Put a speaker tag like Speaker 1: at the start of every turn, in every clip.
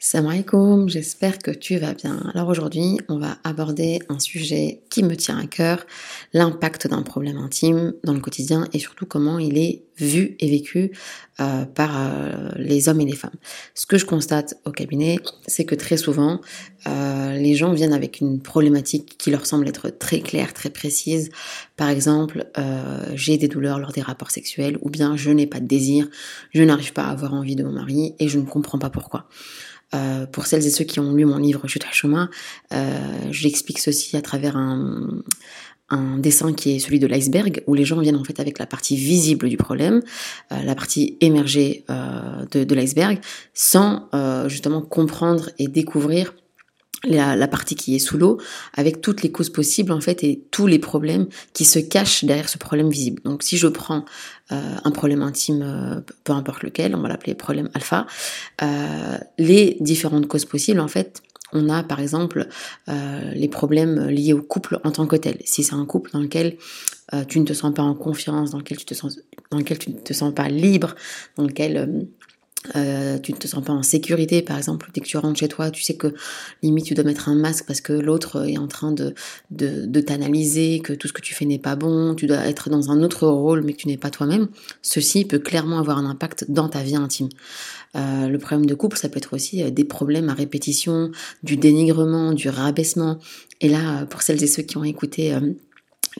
Speaker 1: Salam j'espère que tu vas bien. Alors aujourd'hui, on va aborder un sujet qui me tient à cœur, l'impact d'un problème intime dans le quotidien et surtout comment il est vu et vécu euh, par euh, les hommes et les femmes. Ce que je constate au cabinet, c'est que très souvent, euh, les gens viennent avec une problématique qui leur semble être très claire, très précise. Par exemple, j'ai des douleurs lors des rapports sexuels ou bien je n'ai pas de désir, je n'arrive pas à avoir envie de mon mari et je ne comprends pas pourquoi. Euh, pour celles et ceux qui ont lu mon livre Chute à chemin, euh, j'explique ceci à travers un, un dessin qui est celui de l'iceberg, où les gens viennent en fait avec la partie visible du problème, euh, la partie émergée euh, de, de l'iceberg, sans euh, justement comprendre et découvrir la, la, partie qui est sous l'eau, avec toutes les causes possibles en fait et tous les problèmes qui se cachent derrière ce problème visible. Donc si je prends euh, un problème intime, euh, peu importe lequel, on va l'appeler problème alpha, euh, les différentes causes possibles en fait, on a par exemple les problèmes liés au couple en tant que tel. Si c'est un couple dans lequel tu ne te sens pas en confiance, dans lequel tu te sens, dans lequel tu ne te sens pas libre, dans lequel euh, tu ne te sens pas en sécurité, par exemple, dès que tu rentres chez toi, tu sais que limite tu dois mettre un masque parce que l'autre est en train de, de, t'analyser, que tout ce que tu fais n'est pas bon, tu dois être dans un autre rôle mais que tu n'es pas toi-même. Ceci peut clairement avoir un impact dans ta vie intime. Euh, le problème de couple, ça peut être aussi euh, des problèmes à répétition, du dénigrement, du rabaissement. Et là, pour celles et ceux qui ont écouté euh,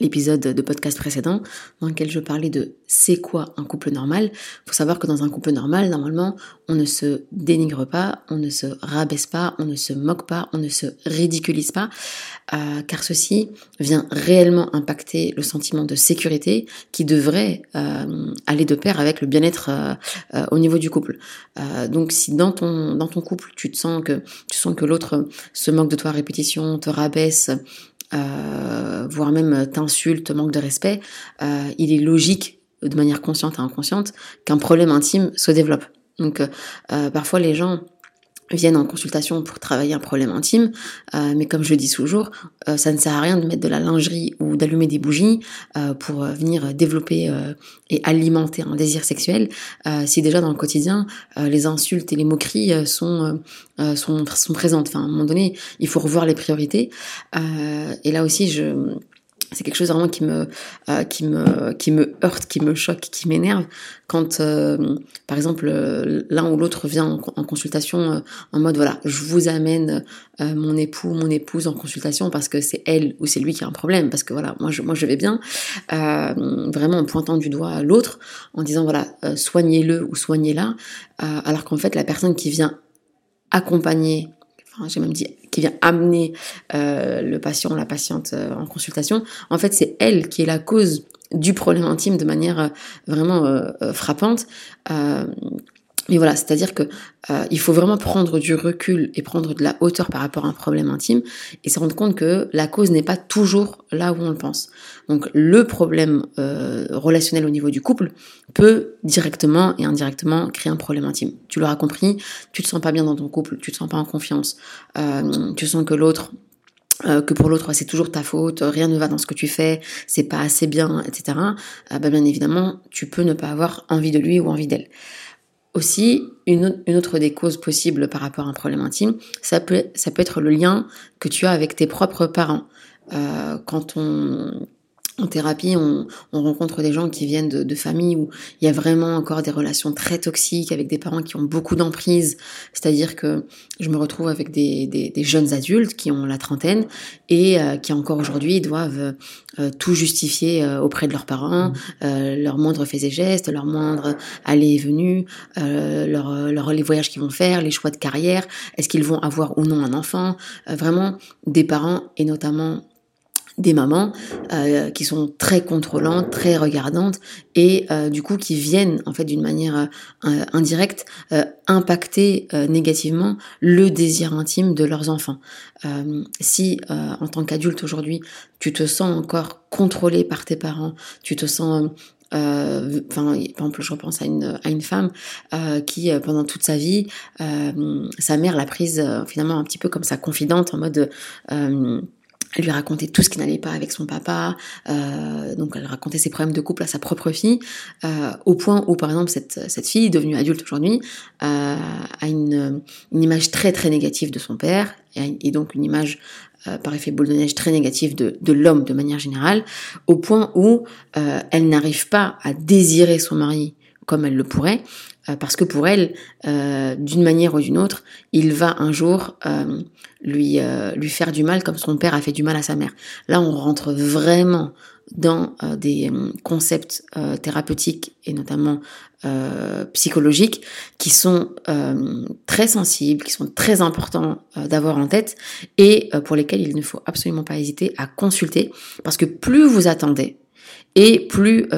Speaker 1: l'épisode de podcast précédent dans lequel je parlais de c'est quoi un couple normal. Faut savoir que dans un couple normal, normalement, on ne se dénigre pas, on ne se rabaisse pas, on ne se moque pas, on ne se ridiculise pas, euh, car ceci vient réellement impacter le sentiment de sécurité qui devrait euh, aller de pair avec le bien-être euh, au niveau du couple. Donc si dans ton dans ton couple tu te sens que tu sens que l'autre se moque de toi à répétition, te rabaisse, euh, voire même t'insulte, manque de respect, euh, il est logique, de manière consciente et inconsciente, qu'un problème intime se développe. Donc euh, parfois les gens viennent en consultation pour travailler un problème intime, euh, mais comme je le dis toujours, euh, ça ne sert à rien de mettre de la lingerie ou d'allumer des bougies euh, pour venir développer et alimenter un désir sexuel, si déjà dans le quotidien les insultes et les moqueries sont, sont sont présentes. Enfin, à un moment donné, il faut revoir les priorités. et là aussi, je c'est quelque chose vraiment qui me euh, qui me qui me heurte, qui me choque, qui m'énerve. Quand euh, par exemple euh, l'un ou l'autre vient en, consultation en mode voilà, je vous amène mon époux, mon épouse en consultation parce que c'est elle ou c'est lui qui a un problème parce que voilà, moi je moi je vais bien vraiment en pointant du doigt l'autre en disant voilà, soignez-le ou soignez-la alors qu'en fait la personne qui vient accompagner j'ai même dit qui vient amener euh, le patient, la patiente euh, en consultation, en fait c'est elle qui est la cause du problème intime de manière euh, vraiment frappante. Mais voilà, c'est-à-dire que euh, il faut vraiment prendre du recul et prendre de la hauteur par rapport à un problème intime et se rendre compte que la cause n'est pas toujours là où on le pense. Donc le problème euh, relationnel au niveau du couple peut directement et indirectement créer un problème intime. Tu l'auras compris, tu te sens pas bien dans ton couple, tu te sens pas en confiance, euh, tu sens que l'autre que pour l'autre c'est toujours ta faute, rien ne va dans ce que tu fais, c'est pas assez bien, etc. Euh, bah, bien évidemment, tu peux ne pas avoir envie de lui ou envie d'elle. Aussi, une, autre des causes possibles par rapport à un problème intime, ça peut, être le lien que tu as avec tes propres parents. Euh, quand on en thérapie, on, rencontre des gens qui viennent de, familles où il y a vraiment encore des relations très toxiques avec des parents qui ont beaucoup d'emprise. C'est-à-dire que je me retrouve avec des, jeunes adultes qui ont la trentaine et euh, qui encore aujourd'hui doivent euh, tout justifier euh, auprès de leurs parents, leurs moindres faits et gestes, leurs moindres allées et venues, leur, les voyages qu'ils vont faire, les choix de carrière, est-ce qu'ils vont avoir ou non un enfant? vraiment des parents et notamment des mamans euh, qui sont très contrôlantes, très regardantes et euh, du coup qui viennent en fait d'une manière euh, indirecte impacter négativement le désir intime de leurs enfants. si en tant qu'adulte aujourd'hui tu te sens encore contrôlé par tes parents, tu te sens enfin par exemple je repense à une à une femme qui pendant toute sa vie sa mère l'a prise finalement un petit peu comme sa confidente en mode elle lui racontait tout ce qui n'allait pas avec son papa, euh, donc elle racontait ses problèmes de couple à sa propre fille, euh, au point où par exemple cette, cette fille, devenue adulte aujourd'hui, euh, a une, image très très négative de son père, et, donc une image par effet boule de neige très négative de, de l'homme de manière générale, au point où elle n'arrive pas à désirer son mari comme elle le pourrait, parce que pour elle, euh, d'une manière ou d'une autre, il va un jour euh, lui, lui faire du mal comme son père a fait du mal à sa mère. Là, on rentre vraiment dans des concepts thérapeutiques et notamment psychologiques qui sont très sensibles, qui sont très importants d'avoir en tête et pour lesquels il ne faut absolument pas hésiter à consulter parce que plus vous attendez et plus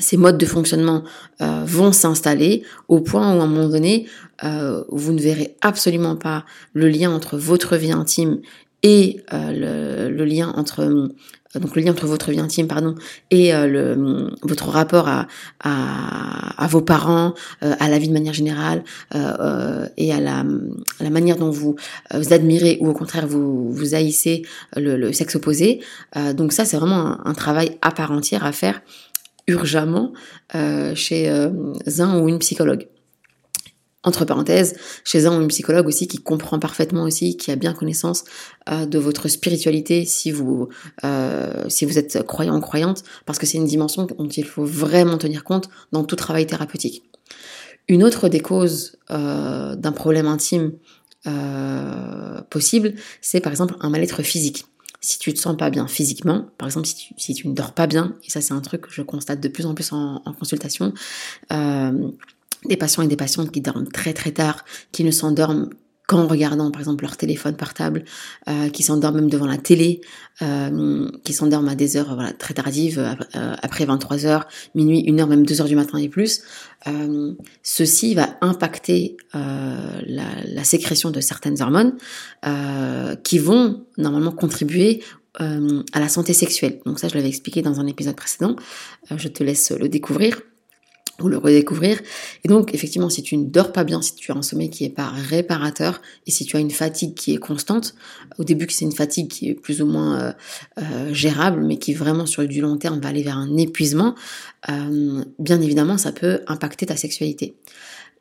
Speaker 1: ces modes de fonctionnement euh, vont s'installer au point où à un moment donné, euh, vous ne verrez absolument pas le lien entre votre vie intime et euh, le, lien entre donc le lien entre votre vie intime pardon et le, votre rapport à, à, vos parents, à la vie de manière générale et à la, la manière dont vous, vous admirez ou au contraire vous, vous haïssez le, sexe opposé. donc ça c'est vraiment un, un, travail à part entière à faire urgemment euh, chez euh, un ou une psychologue. Entre parenthèses, chez un ou une psychologue aussi qui comprend parfaitement aussi, qui a bien connaissance euh, de votre spiritualité si vous si vous êtes croyant ou croyante, parce que c'est une dimension dont il faut vraiment tenir compte dans tout travail thérapeutique. Une autre des causes d'un problème intime possible, c'est par exemple un mal-être physique si tu te sens pas bien physiquement, par exemple si tu, ne dors pas bien, et ça c'est un truc que je constate de plus en plus en, consultation, euh, des patients et des patientes qui dorment très très tard, qui ne s'endorment qu'en regardant par exemple leur téléphone portable, euh, qui s'endorment même devant la télé, euh, qui s'endorment à des heures très tardives, euh, après 23 heures, minuit, 1 heure, même 2 heures du matin et plus, euh, ceci va impacter euh, la, la, sécrétion de certaines hormones qui vont normalement contribuer à la santé sexuelle. Donc ça, je l'avais expliqué dans un épisode précédent. je te laisse le découvrir ou le redécouvrir. Et donc, effectivement, si tu ne dors pas bien, si tu as un sommeil qui est pas réparateur, et si tu as une fatigue qui est constante, au début que c'est une fatigue qui est plus ou moins euh, euh, gérable, mais qui vraiment sur du long terme va aller vers un épuisement, euh, bien évidemment, ça peut impacter ta sexualité.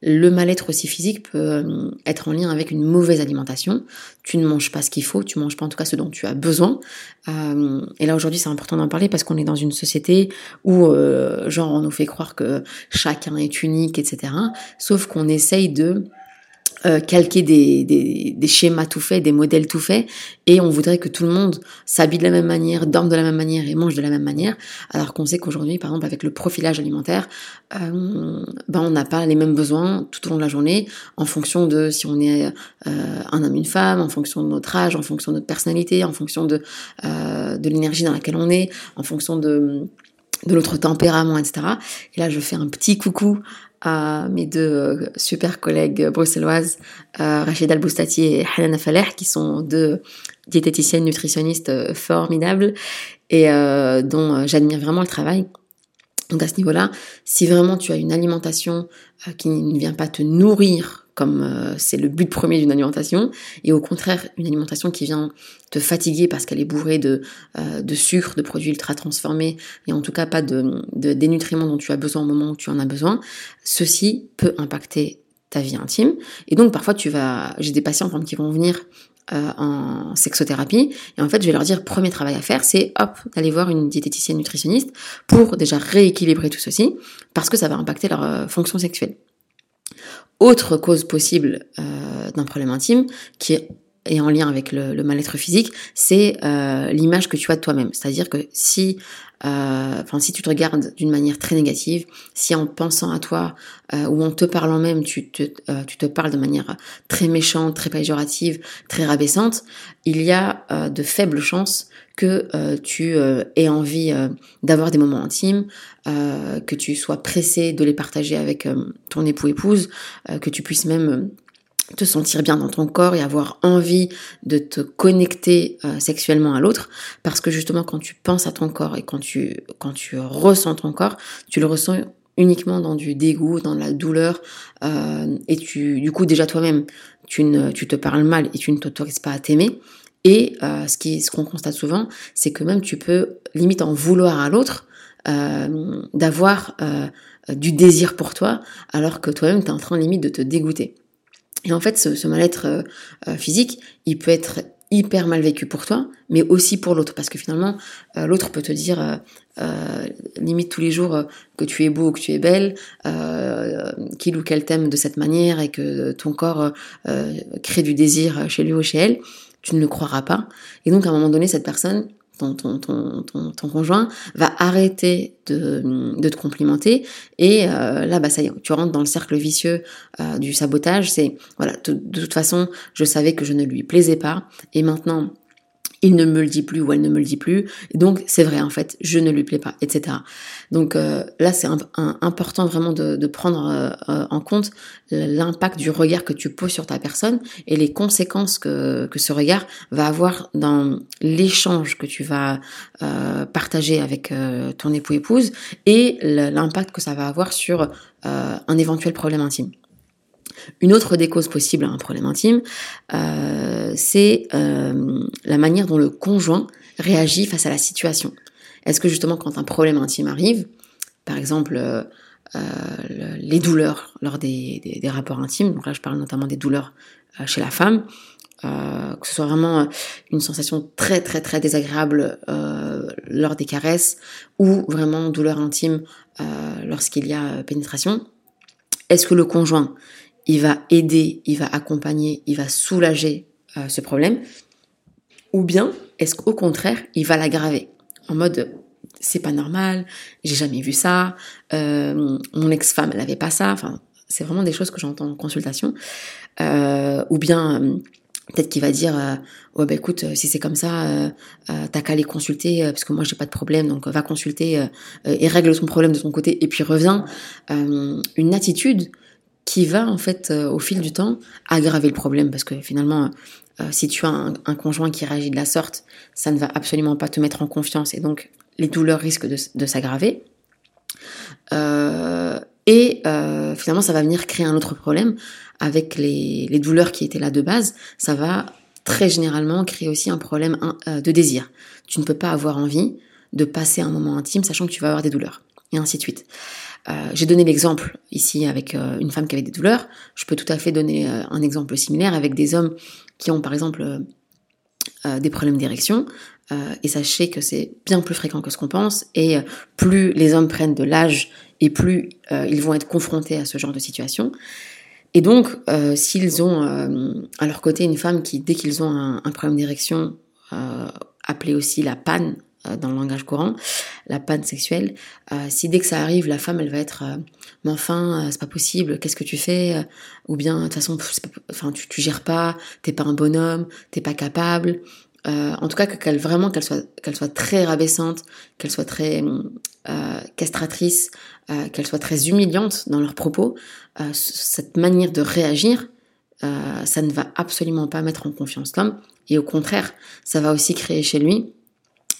Speaker 1: Le mal-être aussi physique peut euh, être en lien avec une mauvaise alimentation. Tu ne manges pas ce qu'il faut, tu manges pas en tout cas ce dont tu as besoin. Euh, et là aujourd'hui c'est important d'en parler parce qu'on est dans une société où euh, genre on nous fait croire que chacun est unique, etc. Sauf qu'on essaye de euh, calquer des, des, des, schémas tout faits, des modèles tout faits, et on voudrait que tout le monde s'habille de la même manière, dorme de la même manière et mange de la même manière, alors qu'on sait qu'aujourd'hui, par exemple, avec le profilage alimentaire, euh, ben on n'a pas les mêmes besoins tout au long de la journée, en fonction de si on est euh, un homme, une femme, en fonction de notre âge, en fonction de notre personnalité, en fonction de, euh, de l'énergie dans laquelle on est, en fonction de de notre tempérament, etc. Et là, je fais un petit coucou à mes deux euh, super collègues bruxelloises, euh, Rachida Al-Boustati et Hanan Faleh, qui sont deux diététiciennes nutritionnistes euh, formidables et dont j'admire vraiment le travail. Donc à ce niveau-là, si vraiment tu as une alimentation qui ne vient pas te nourrir comme euh, c'est le but premier d'une alimentation, et au contraire une alimentation qui vient te fatiguer parce qu'elle est bourrée de, euh, de sucre, de produits ultra transformés, et en tout cas pas de, de, des nutriments dont tu as besoin au moment où tu en as besoin, ceci peut impacter ta vie intime. Et donc parfois tu vas, j'ai des patients qui vont venir euh, en sexothérapie. Et en fait, je vais leur dire, premier travail à faire, c'est hop, d'aller voir une diététicienne nutritionniste pour déjà rééquilibrer tout ceci, parce que ça va impacter leur fonction sexuelle. Autre cause possible euh, d'un problème intime qui est, en lien avec le, mal-être physique, c'est euh, l'image que tu as de toi-même. C'est-à-dire que si enfin si tu te regardes d'une manière très négative, si en pensant à toi ou en te parlant même, tu te, tu te parles de manière très méchante, très péjorative, très rabaissante, il y a de faibles chances que euh, tu euh, aies envie euh, d'avoir des moments intimes, que tu sois pressé de les partager avec ton époux-épouse, que tu puisses même te sentir bien dans ton corps et avoir envie de te connecter sexuellement à l'autre parce que justement quand tu penses à ton corps et quand tu quand tu ressens ton corps tu le ressens uniquement dans du dégoût dans la douleur et tu du coup déjà toi-même tu ne tu te parles mal et tu ne t'autorises pas à t'aimer et euh, ce qui, ce qu'on constate souvent, c'est que même tu peux limite en vouloir à l'autre euh, d'avoir euh, du désir pour toi, alors que toi-même tu es en train limite de te dégoûter. Et en fait, ce, mal-être physique, il peut être hyper mal vécu pour toi, mais aussi pour l'autre, parce que finalement, l'autre peut te dire limite tous les jours que tu es beau ou que tu es belle, qu'il ou qu'elle t'aime de cette manière et que ton corps crée du désir chez lui ou chez elle tu ne le croiras pas. Et donc à un moment donné, cette personne, ton, ton, ton, ton, conjoint, va arrêter de, de te complimenter. Et euh, là, bah, ça y est, tu rentres dans le cercle vicieux euh, du sabotage. C'est, voilà, de, de toute façon, je savais que je ne lui plaisais pas. Et maintenant, il ne me le dit plus ou elle ne me le dit plus. donc c'est vrai en fait, je ne lui plais pas, etc. Donc euh, là c'est important vraiment de, prendre euh, euh, en compte l'impact du regard que tu poses sur ta personne et les conséquences que, que ce regard va avoir dans l'échange que tu vas partager avec ton époux épouse et l'impact que ça va avoir sur un éventuel problème intime. Une autre des causes possibles à un problème intime, euh, c'est euh, la manière dont le conjoint réagit face à la situation. Est-ce que justement quand un problème intime arrive, par exemple euh, les douleurs lors des, rapports intimes, donc là je parle notamment des douleurs chez la femme, que ce soit vraiment une sensation très très très désagréable lors des caresses ou vraiment douleur intime lorsqu'il y a pénétration, est-ce que le conjoint il va aider, il va accompagner, il va soulager euh, ce problème. Ou bien est-ce qu'au contraire, il va l'aggraver en mode c'est pas normal, j'ai jamais vu ça, euh, mon ex-femme elle avait pas ça, enfin c'est vraiment des choses que j'entends en consultation. Euh, ou bien peut-être qu'il va dire ouais bah écoute si c'est comme ça t'as qu'à aller consulter parce que moi j'ai pas de problème donc va consulter et règle ton problème de ton côté. Et puis reviens. Une attitude qui va en fait euh, au fil du temps aggraver le problème parce que finalement euh, si tu as un, conjoint qui réagit de la sorte, ça ne va absolument pas te mettre en confiance et donc les douleurs risquent de, s'aggraver. Euh, et finalement, ça va venir créer un autre problème avec les, les, douleurs qui étaient là de base. Ça va très généralement créer aussi un problème de désir. Tu ne peux pas avoir envie de passer un moment intime sachant que tu vas avoir des douleurs et ainsi de suite. Euh, j'ai donné l'exemple ici avec euh, une femme qui avait des douleurs. Je peux tout à fait donner euh, un exemple similaire avec des hommes qui ont par exemple des problèmes d'érection. et sachez que c'est bien plus fréquent que ce qu'on pense. Et plus les hommes prennent de l'âge et plus ils vont être confrontés à ce genre de situation. Et donc, s'ils ont à leur côté une femme qui, dès qu'ils ont un, un problème d'érection, appelé aussi la panne dans le langage courant, la panne sexuelle. Euh, si dès que ça arrive, la femme, elle va être, euh, mais enfin, c'est pas possible, qu'est-ce que tu fais Ou bien, de toute façon, enfin, tu, tu gères pas, t'es pas un bonhomme, t'es pas capable. en tout cas, qu'elle vraiment qu'elle soit, qu'elle soit très rabaissante, qu'elle soit très castratrice, qu'elle soit très humiliante dans leurs propos. cette manière de réagir, ça ne va absolument pas mettre en confiance l'homme. Et au contraire, ça va aussi créer chez lui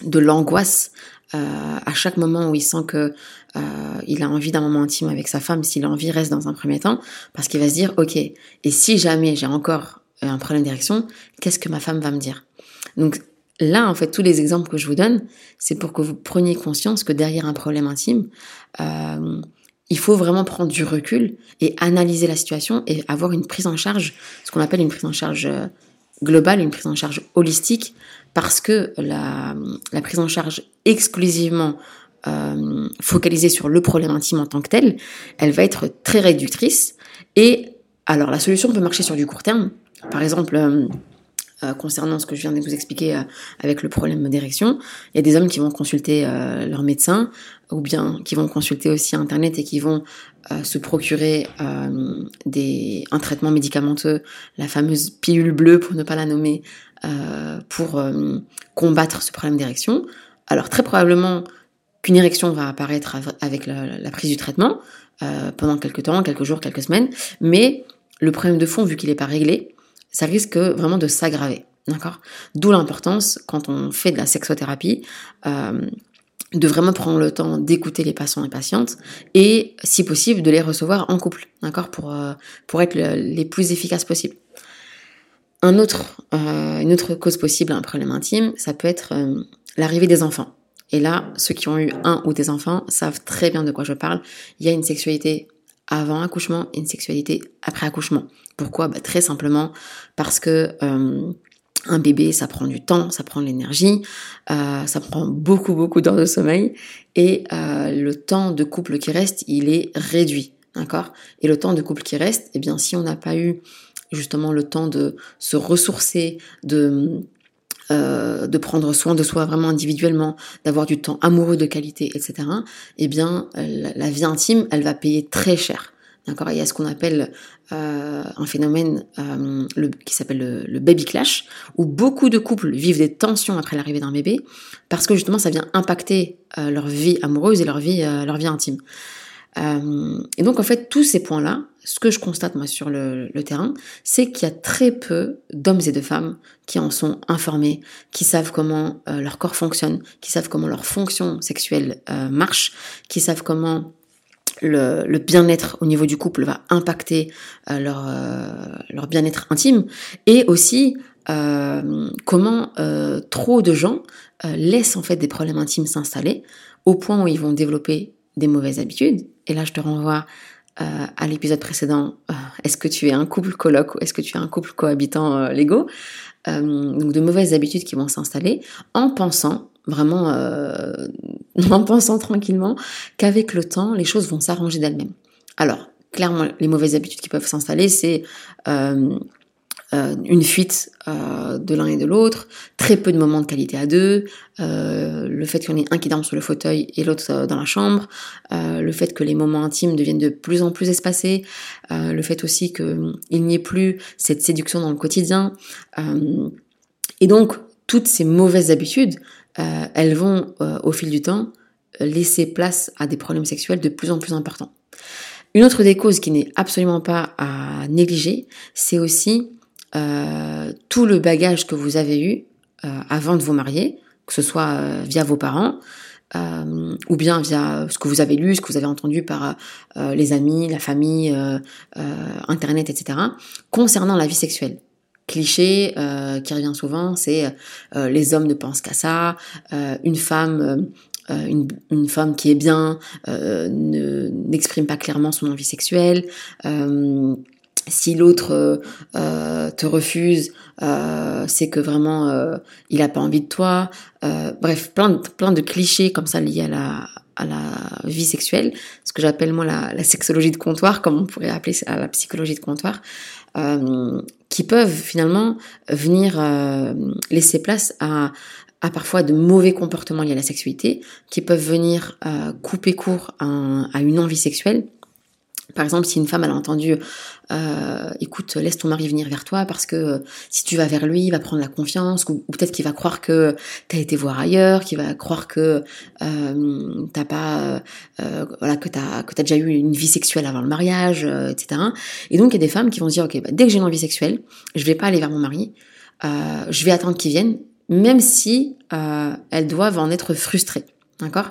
Speaker 1: de l'angoisse euh, à chaque moment où il sent que euh, il a envie d'un moment intime avec sa femme, s'il a envie reste dans un premier temps, parce qu'il va se dire ok, et si jamais j'ai encore un problème d'érection, qu'est-ce que ma femme va me dire? Donc là, en fait, tous les exemples que je vous donne, c'est pour que vous preniez conscience que derrière un problème intime, euh, il faut vraiment prendre du recul et analyser la situation et avoir une prise en charge, ce qu'on appelle une prise en charge globale, une prise en charge holistique, parce que la, prise en charge exclusivement euh, focalisée sur le problème intime en tant que tel, elle va être très réductrice. Et alors la solution peut marcher sur du court terme. Par exemple, euh, euh, concernant ce que je viens de vous expliquer avec le problème d'érection. Il y a des hommes qui vont consulter leur médecin ou bien qui vont consulter aussi Internet et qui vont se procurer un traitement médicamenteux, la fameuse pilule bleue pour ne pas la nommer, pour combattre ce problème d'érection. Alors très probablement qu'une érection va apparaître avec la, prise du traitement pendant quelques temps, quelques jours, quelques semaines, mais le problème de fond, vu qu'il n'est pas réglé, ça risque vraiment de s'aggraver. D'accord? D'où l'importance, quand on fait de la sexothérapie, euh, de vraiment prendre le temps d'écouter les patients et patientes et, si possible, de les recevoir en couple, d'accord? Pour, euh, pour être les plus efficaces possibles. Un autre, euh, une autre cause possible à un problème intime, ça peut être l'arrivée des enfants. Et là, ceux qui ont eu un ou des enfants savent très bien de quoi je parle. Il y a une sexualité avant accouchement et une sexualité après accouchement. Pourquoi? Bah, Très simplement parce que euh, un bébé, ça prend du temps, ça prend de l'énergie, euh, ça prend beaucoup, beaucoup d'heures de sommeil, et euh, le temps de couple qui reste, il est réduit, d'accord? Et le temps de couple qui reste, eh bien, si on n'a pas eu justement le temps de se ressourcer, de euh, de prendre soin de soi vraiment individuellement, d'avoir du temps amoureux de qualité, etc., eh bien, la, vie intime, elle va payer très cher. D'accord? Il y a ce qu'on appelle euh, un phénomène euh, le, qui s'appelle le, baby clash, où beaucoup de couples vivent des tensions après l'arrivée d'un bébé, parce que justement, ça vient impacter leur vie amoureuse et leur vie, leur vie intime. et donc, en fait, tous ces points-là, ce que je constate moi sur le, terrain, c'est qu'il y a très peu d'hommes et de femmes qui en sont informés, qui savent comment euh, leur corps fonctionne, qui savent comment leur fonction sexuelle euh, marche, qui savent comment le, bien-être au niveau du couple va impacter euh, leur, leur bien-être intime, et aussi comment trop de gens laissent en fait des problèmes intimes s'installer au point où ils vont développer des mauvaises habitudes. Et là, je te renvoie euh, à l'épisode précédent, euh, est-ce que tu es un couple coloc ou est-ce que tu es un couple cohabitant euh, légaux Donc de mauvaises habitudes qui vont s'installer en pensant vraiment, en pensant tranquillement qu'avec le temps, les choses vont s'arranger d'elles-mêmes. Alors, clairement, les mauvaises habitudes qui peuvent s'installer, c'est euh, une fuite euh, de l'un et de l'autre, très peu de moments de qualité à deux, euh, le fait en ait un qui dorme sur le fauteuil et l'autre dans la chambre, le fait que les moments intimes deviennent de plus en plus espacés, le fait aussi qu'il n'y ait plus cette séduction dans le quotidien. et donc, toutes ces mauvaises habitudes, elles vont, au fil du temps, laisser place à des problèmes sexuels de plus en plus importants. Une autre des causes qui n'est absolument pas à négliger, c'est aussi euh, tout le bagage que vous avez eu euh, avant de vous marier, que ce soit euh, via vos parents, ou bien via ce que vous avez lu, ce que vous avez entendu par les amis, la famille, Internet, etc., concernant la vie sexuelle. Cliché qui revient souvent, c'est les hommes ne pensent qu'à ça, une femme... Une, une, femme qui est bien n'exprime pas clairement son envie sexuelle, si l'autre euh, euh, te refuse, euh, c'est que vraiment il a pas envie de toi. bref, plein de, plein de clichés comme ça liés à la, à la vie sexuelle, ce que j'appelle moi la, la, sexologie de comptoir, comme on pourrait appeler ça la psychologie de comptoir, qui peuvent finalement venir laisser place à, à parfois de mauvais comportements liés à la sexualité, qui peuvent venir couper court à, à une envie sexuelle par exemple, si une femme a entendu, euh, écoute, laisse ton mari venir vers toi parce que euh, si tu vas vers lui, il va prendre la confiance, ou, peut-être qu'il va croire que tu as été voir ailleurs, qu'il va croire que euh, t'as pas, euh, voilà, que t'as que t'as déjà eu une vie sexuelle avant le mariage, etc. Et donc il y a des femmes qui vont se dire, ok, bah, dès que j'ai une envie sexuelle, je vais pas aller vers mon mari, je vais attendre qu'il vienne, même si elles doivent en être frustrées, d'accord?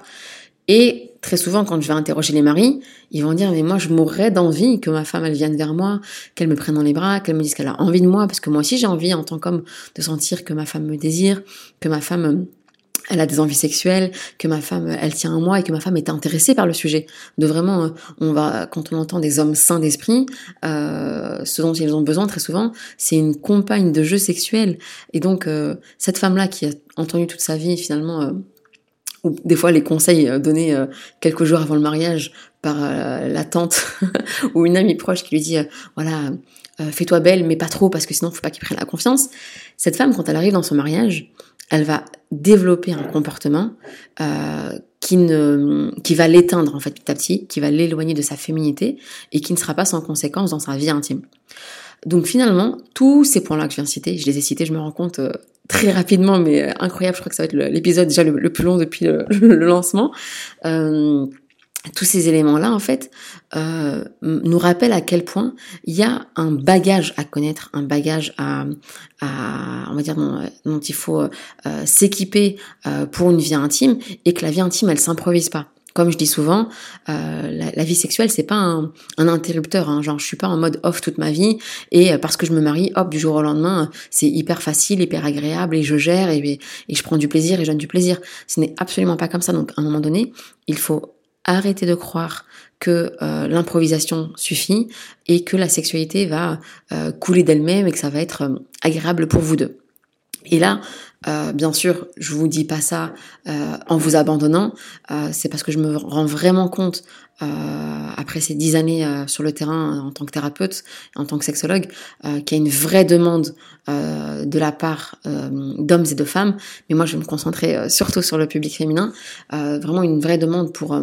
Speaker 1: Et très souvent, quand je vais interroger les maris, ils vont dire, mais moi, je mourrais d'envie que ma femme, elle vienne vers moi, qu'elle me prenne dans les bras, qu'elle me dise qu'elle a envie de moi, parce que moi aussi, j'ai envie, en tant qu'homme, de sentir que ma femme me désire, que ma femme, elle a des envies sexuelles, que ma femme, elle tient à moi et que ma femme est intéressée par le sujet. De vraiment, euh, on va, quand on entend des hommes sains d'esprit, euh, ce dont ils ont besoin très souvent, c'est une compagne de jeu sexuel. Et donc, euh, cette femme-là qui a entendu toute sa vie, finalement, euh, ou des fois les conseils euh, donnés euh, quelques jours avant le mariage par euh, la tante ou une amie proche qui lui dit voilà fais-toi belle, mais pas trop parce que sinon faut pas qu'il prenne la confiance. Cette femme, quand elle arrive dans son mariage, elle va développer un comportement qui ne, qui va l'éteindre en fait petit à petit, qui va l'éloigner de sa féminité et qui ne sera pas sans conséquence dans sa vie intime. Donc finalement, tous ces points-là que je viens de citer, je les ai cités, je me rends compte très rapidement, mais incroyable, je crois que ça va être l'épisode déjà le, plus long depuis le, lancement. Euh, tous ces éléments-là, en fait, euh, nous rappellent à quel point il y a un bagage à connaître, un bagage à, à on va dire, dont, il faut euh, s'équiper euh, pour une vie intime, et que la vie intime, elle s'improvise pas. Comme je dis souvent, euh, la, vie sexuelle, c'est pas un, un interrupteur. Hein, genre, je suis pas en mode off toute ma vie, et parce que je me marie, hop, du jour au lendemain, c'est hyper facile, hyper agréable, et je gère, et, et je prends du plaisir, et je donne du plaisir. Ce n'est absolument pas comme ça. Donc, à un moment donné, il faut arrêter de croire que euh, l'improvisation suffit et que la sexualité va euh, couler d'elle-même et que ça va être euh, agréable pour vous deux. Et là, bien sûr, je vous dis pas ça en vous abandonnant, c'est parce que je me rends vraiment compte, après ces dix années sur le terrain en tant que thérapeute, en tant que sexologue, qu'il y a une vraie demande de la part d'hommes et de femmes, mais moi je vais me concentrer surtout sur le public féminin, vraiment une vraie demande pour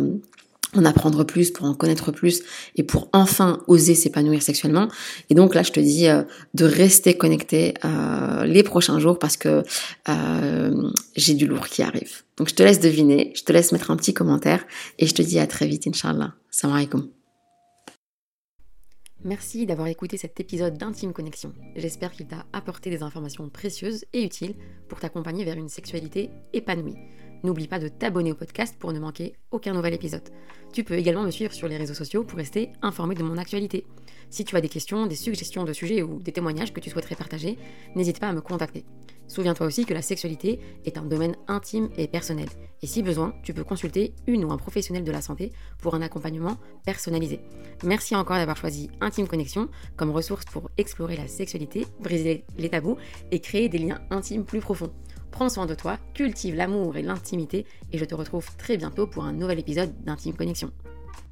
Speaker 1: en apprendre plus, pour en connaître plus et pour enfin oser s'épanouir sexuellement. Et donc là, je te dis euh, de rester connecté euh, les prochains jours parce que euh, j'ai du lourd qui arrive. Donc je te laisse deviner, je te laisse mettre un petit commentaire et je te dis à très vite, Inch'Allah. Salam alaikum.
Speaker 2: Merci d'avoir écouté cet épisode d'Intime Connexion. J'espère qu'il t'a apporté des informations précieuses et utiles pour t'accompagner vers une sexualité épanouie. N'oublie pas de t'abonner au podcast pour ne manquer aucun nouvel épisode. Tu peux également me suivre sur les réseaux sociaux pour rester informé de mon actualité. Si tu as des questions, des suggestions de sujets ou des témoignages que tu souhaiterais partager, n'hésite pas à me contacter. Souviens-toi aussi que la sexualité est un domaine intime et personnel. Et si besoin, tu peux consulter une ou un professionnel de la santé pour un accompagnement personnalisé. Merci encore d'avoir choisi Intime Connexion comme ressource pour explorer la sexualité, briser les tabous et créer des liens intimes plus profonds. Prends soin de toi, cultive l'amour et l'intimité et je te retrouve très bientôt pour un nouvel épisode d'Intime Connexion.